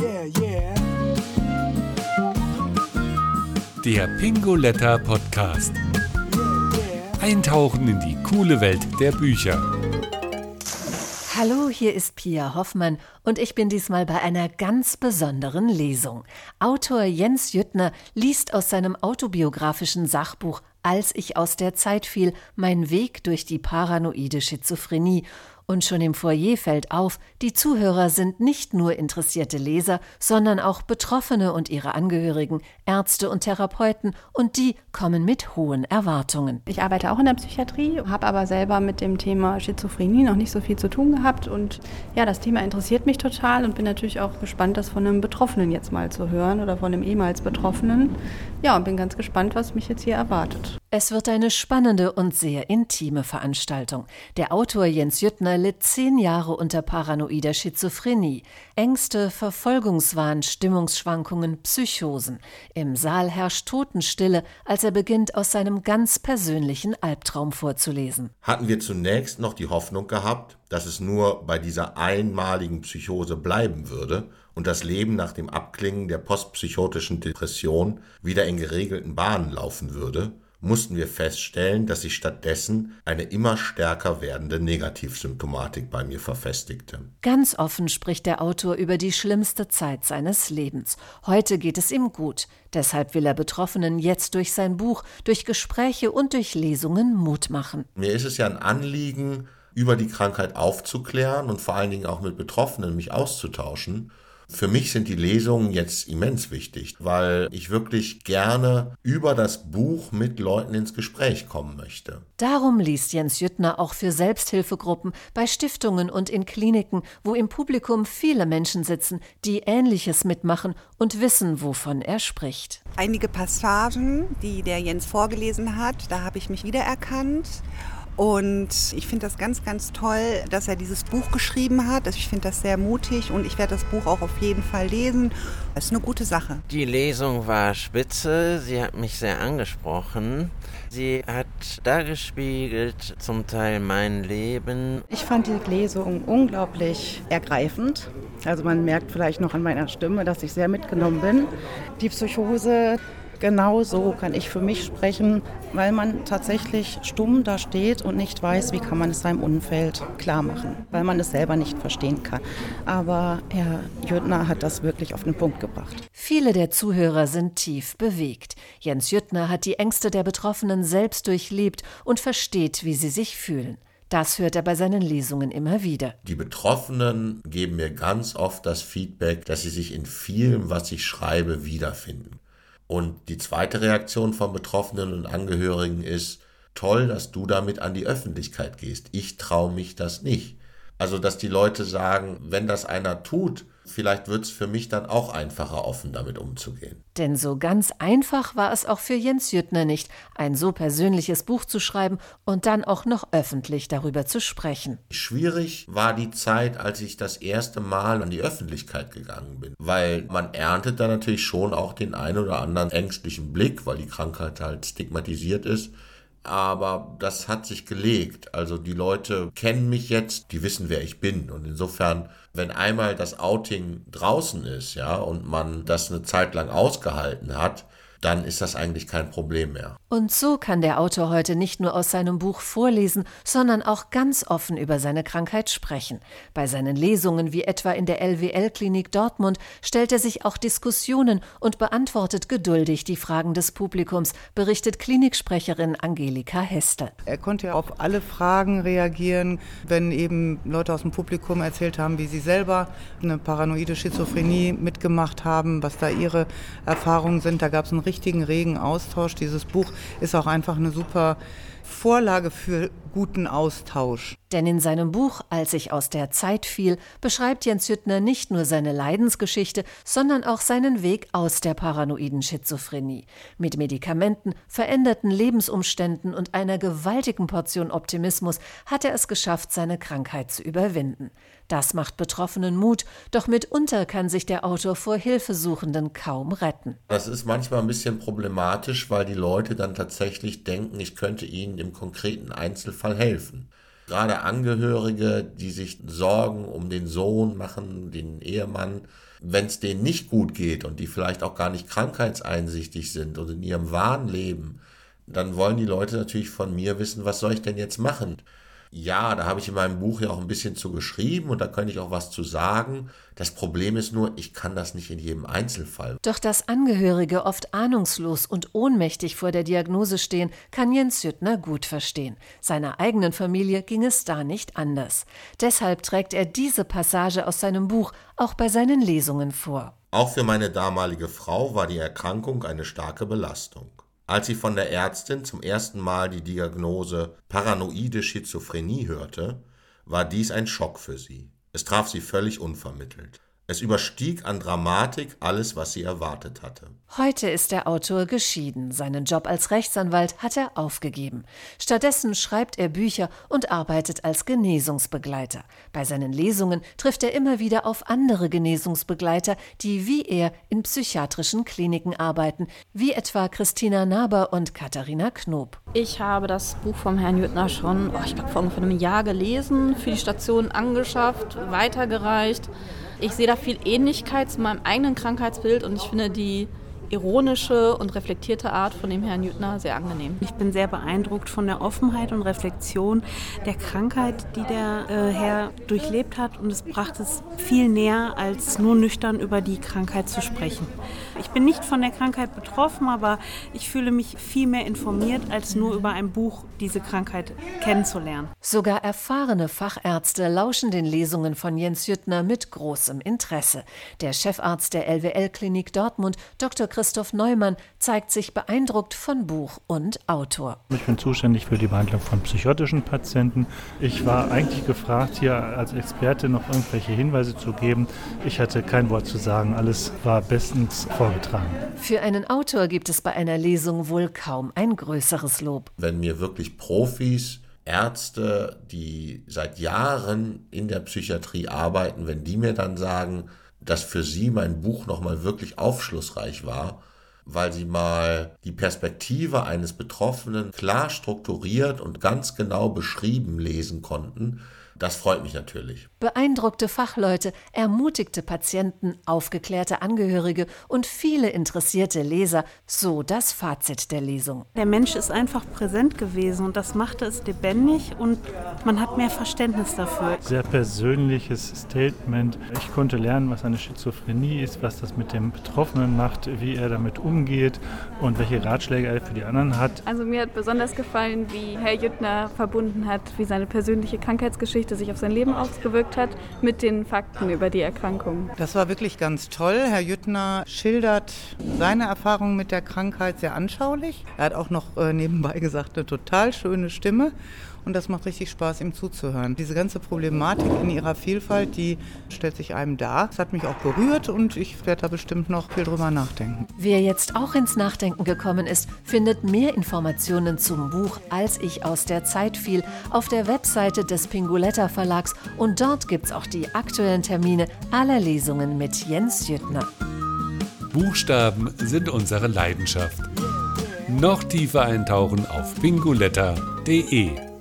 Yeah, yeah. Der Pingoletta Podcast. Eintauchen in die coole Welt der Bücher. Hallo, hier ist Pia Hoffmann und ich bin diesmal bei einer ganz besonderen Lesung. Autor Jens Jüttner liest aus seinem autobiografischen Sachbuch Als ich aus der Zeit fiel, mein Weg durch die paranoide Schizophrenie und schon im Foyer fällt auf, die Zuhörer sind nicht nur interessierte Leser, sondern auch Betroffene und ihre Angehörigen, Ärzte und Therapeuten, und die kommen mit hohen Erwartungen. Ich arbeite auch in der Psychiatrie, habe aber selber mit dem Thema Schizophrenie noch nicht so viel zu tun gehabt. Und ja, das Thema interessiert mich total und bin natürlich auch gespannt, das von einem Betroffenen jetzt mal zu hören oder von einem ehemals Betroffenen. Ja, und bin ganz gespannt, was mich jetzt hier erwartet. Es wird eine spannende und sehr intime Veranstaltung. Der Autor Jens Jüttner litt zehn Jahre unter paranoider Schizophrenie. Ängste, Verfolgungswahn, Stimmungsschwankungen, Psychosen. Im Saal herrscht Totenstille, als er beginnt, aus seinem ganz persönlichen Albtraum vorzulesen. Hatten wir zunächst noch die Hoffnung gehabt, dass es nur bei dieser einmaligen Psychose bleiben würde und das Leben nach dem Abklingen der postpsychotischen Depression wieder in geregelten Bahnen laufen würde, mussten wir feststellen, dass sich stattdessen eine immer stärker werdende Negativsymptomatik bei mir verfestigte. Ganz offen spricht der Autor über die schlimmste Zeit seines Lebens. Heute geht es ihm gut. Deshalb will er Betroffenen jetzt durch sein Buch, durch Gespräche und durch Lesungen Mut machen. Mir ist es ja ein Anliegen, über die Krankheit aufzuklären und vor allen Dingen auch mit Betroffenen mich auszutauschen. Für mich sind die Lesungen jetzt immens wichtig, weil ich wirklich gerne über das Buch mit Leuten ins Gespräch kommen möchte. Darum liest Jens Jüttner auch für Selbsthilfegruppen, bei Stiftungen und in Kliniken, wo im Publikum viele Menschen sitzen, die Ähnliches mitmachen und wissen, wovon er spricht. Einige Passagen, die der Jens vorgelesen hat, da habe ich mich wiedererkannt. Und ich finde das ganz, ganz toll, dass er dieses Buch geschrieben hat. Ich finde das sehr mutig und ich werde das Buch auch auf jeden Fall lesen. Es ist eine gute Sache. Die Lesung war spitze. Sie hat mich sehr angesprochen. Sie hat dargespiegelt zum Teil mein Leben. Ich fand die Lesung unglaublich ergreifend. Also man merkt vielleicht noch an meiner Stimme, dass ich sehr mitgenommen bin. Die Psychose Genau so kann ich für mich sprechen, weil man tatsächlich stumm da steht und nicht weiß, wie kann man es seinem Umfeld klar machen, weil man es selber nicht verstehen kann. Aber Herr Jüttner hat das wirklich auf den Punkt gebracht. Viele der Zuhörer sind tief bewegt. Jens Jüttner hat die Ängste der Betroffenen selbst durchlebt und versteht, wie sie sich fühlen. Das hört er bei seinen Lesungen immer wieder. Die Betroffenen geben mir ganz oft das Feedback, dass sie sich in vielem, was ich schreibe, wiederfinden. Und die zweite Reaktion von Betroffenen und Angehörigen ist, toll, dass du damit an die Öffentlichkeit gehst. Ich traue mich das nicht. Also, dass die Leute sagen, wenn das einer tut, vielleicht wird es für mich dann auch einfacher, offen damit umzugehen. Denn so ganz einfach war es auch für Jens Jüttner nicht, ein so persönliches Buch zu schreiben und dann auch noch öffentlich darüber zu sprechen. Schwierig war die Zeit, als ich das erste Mal an die Öffentlichkeit gegangen bin, weil man erntet da natürlich schon auch den einen oder anderen ängstlichen Blick, weil die Krankheit halt stigmatisiert ist aber das hat sich gelegt. Also die Leute kennen mich jetzt, die wissen, wer ich bin. Und insofern, wenn einmal das Outing draußen ist, ja, und man das eine Zeit lang ausgehalten hat, dann ist das eigentlich kein Problem mehr. Und so kann der Autor heute nicht nur aus seinem Buch vorlesen, sondern auch ganz offen über seine Krankheit sprechen. Bei seinen Lesungen, wie etwa in der LWL-Klinik Dortmund, stellt er sich auch Diskussionen und beantwortet geduldig die Fragen des Publikums, berichtet Kliniksprecherin Angelika Heste. Er konnte auf alle Fragen reagieren, wenn eben Leute aus dem Publikum erzählt haben, wie sie selber eine paranoide Schizophrenie mitgemacht haben, was da ihre Erfahrungen sind. Da gab es einen richtigen regen Austausch. Dieses Buch ist auch einfach eine super Vorlage für guten Austausch. Denn in seinem Buch Als ich aus der Zeit fiel, beschreibt Jens Hüttner nicht nur seine Leidensgeschichte, sondern auch seinen Weg aus der paranoiden Schizophrenie. Mit Medikamenten, veränderten Lebensumständen und einer gewaltigen Portion Optimismus hat er es geschafft, seine Krankheit zu überwinden. Das macht Betroffenen Mut, doch mitunter kann sich der Autor vor Hilfesuchenden kaum retten. Das ist manchmal ein bisschen problematisch, weil die Leute dann tatsächlich denken, ich könnte ihnen im konkreten Einzelfall helfen. Gerade Angehörige, die sich Sorgen um den Sohn machen, den Ehemann, wenn es denen nicht gut geht und die vielleicht auch gar nicht krankheitseinsichtig sind oder in ihrem wahren Leben, dann wollen die Leute natürlich von mir wissen, was soll ich denn jetzt machen? Ja, da habe ich in meinem Buch ja auch ein bisschen zu geschrieben und da könnte ich auch was zu sagen. Das Problem ist nur, ich kann das nicht in jedem Einzelfall. Doch dass Angehörige oft ahnungslos und ohnmächtig vor der Diagnose stehen, kann Jens Jüttner gut verstehen. Seiner eigenen Familie ging es da nicht anders. Deshalb trägt er diese Passage aus seinem Buch auch bei seinen Lesungen vor. Auch für meine damalige Frau war die Erkrankung eine starke Belastung. Als sie von der Ärztin zum ersten Mal die Diagnose paranoide Schizophrenie hörte, war dies ein Schock für sie. Es traf sie völlig unvermittelt. Es überstieg an Dramatik alles, was sie erwartet hatte. Heute ist der Autor geschieden. Seinen Job als Rechtsanwalt hat er aufgegeben. Stattdessen schreibt er Bücher und arbeitet als Genesungsbegleiter. Bei seinen Lesungen trifft er immer wieder auf andere Genesungsbegleiter, die wie er in psychiatrischen Kliniken arbeiten, wie etwa Christina Naber und Katharina Knob. Ich habe das Buch vom Herrn Jüttner schon, oh, ich glaube, vor ungefähr einem Jahr gelesen, für die Station angeschafft, weitergereicht. Ich sehe da viel Ähnlichkeit zu meinem eigenen Krankheitsbild und ich finde die ironische und reflektierte Art von dem Herrn Jüttner sehr angenehm. Ich bin sehr beeindruckt von der Offenheit und Reflexion der Krankheit, die der äh, Herr durchlebt hat und es brachte es viel näher, als nur nüchtern über die Krankheit zu sprechen. Ich bin nicht von der Krankheit betroffen, aber ich fühle mich viel mehr informiert, als nur über ein Buch diese Krankheit kennenzulernen. Sogar erfahrene Fachärzte lauschen den Lesungen von Jens Jüttner mit großem Interesse. Der Chefarzt der LWL-Klinik Dortmund, Dr. Christoph Neumann zeigt sich beeindruckt von Buch und Autor. Ich bin zuständig für die Behandlung von psychotischen Patienten. Ich war eigentlich gefragt, hier als Experte noch irgendwelche Hinweise zu geben. Ich hatte kein Wort zu sagen. Alles war bestens vorgetragen. Für einen Autor gibt es bei einer Lesung wohl kaum ein größeres Lob. Wenn mir wirklich Profis Ärzte, die seit Jahren in der Psychiatrie arbeiten, wenn die mir dann sagen, dass für sie mein Buch nochmal wirklich aufschlussreich war, weil sie mal die Perspektive eines Betroffenen klar strukturiert und ganz genau beschrieben lesen konnten, das freut mich natürlich. Beeindruckte Fachleute, ermutigte Patienten, aufgeklärte Angehörige und viele interessierte Leser, so das Fazit der Lesung. Der Mensch ist einfach präsent gewesen und das machte es lebendig und man hat mehr Verständnis dafür. Sehr persönliches Statement. Ich konnte lernen, was eine Schizophrenie ist, was das mit dem Betroffenen macht, wie er damit umgeht und welche Ratschläge er für die anderen hat. Also mir hat besonders gefallen, wie Herr Jüttner verbunden hat, wie seine persönliche Krankheitsgeschichte sich auf sein Leben ausgewirkt hat, mit den Fakten über die Erkrankung. Das war wirklich ganz toll. Herr Jüttner schildert seine Erfahrungen mit der Krankheit sehr anschaulich. Er hat auch noch äh, nebenbei gesagt, eine total schöne Stimme und das macht richtig Spaß, ihm zuzuhören. Diese ganze Problematik in ihrer Vielfalt, die stellt sich einem dar. Es hat mich auch berührt und ich werde da bestimmt noch viel drüber nachdenken. Wer jetzt auch ins Nachdenken gekommen ist, findet mehr Informationen zum Buch Als ich aus der Zeit fiel auf der Webseite des Pinguletta Verlags und dort gibt es auch die aktuellen Termine aller Lesungen mit Jens Jüttner. Buchstaben sind unsere Leidenschaft. Noch tiefer eintauchen auf pinguletta.de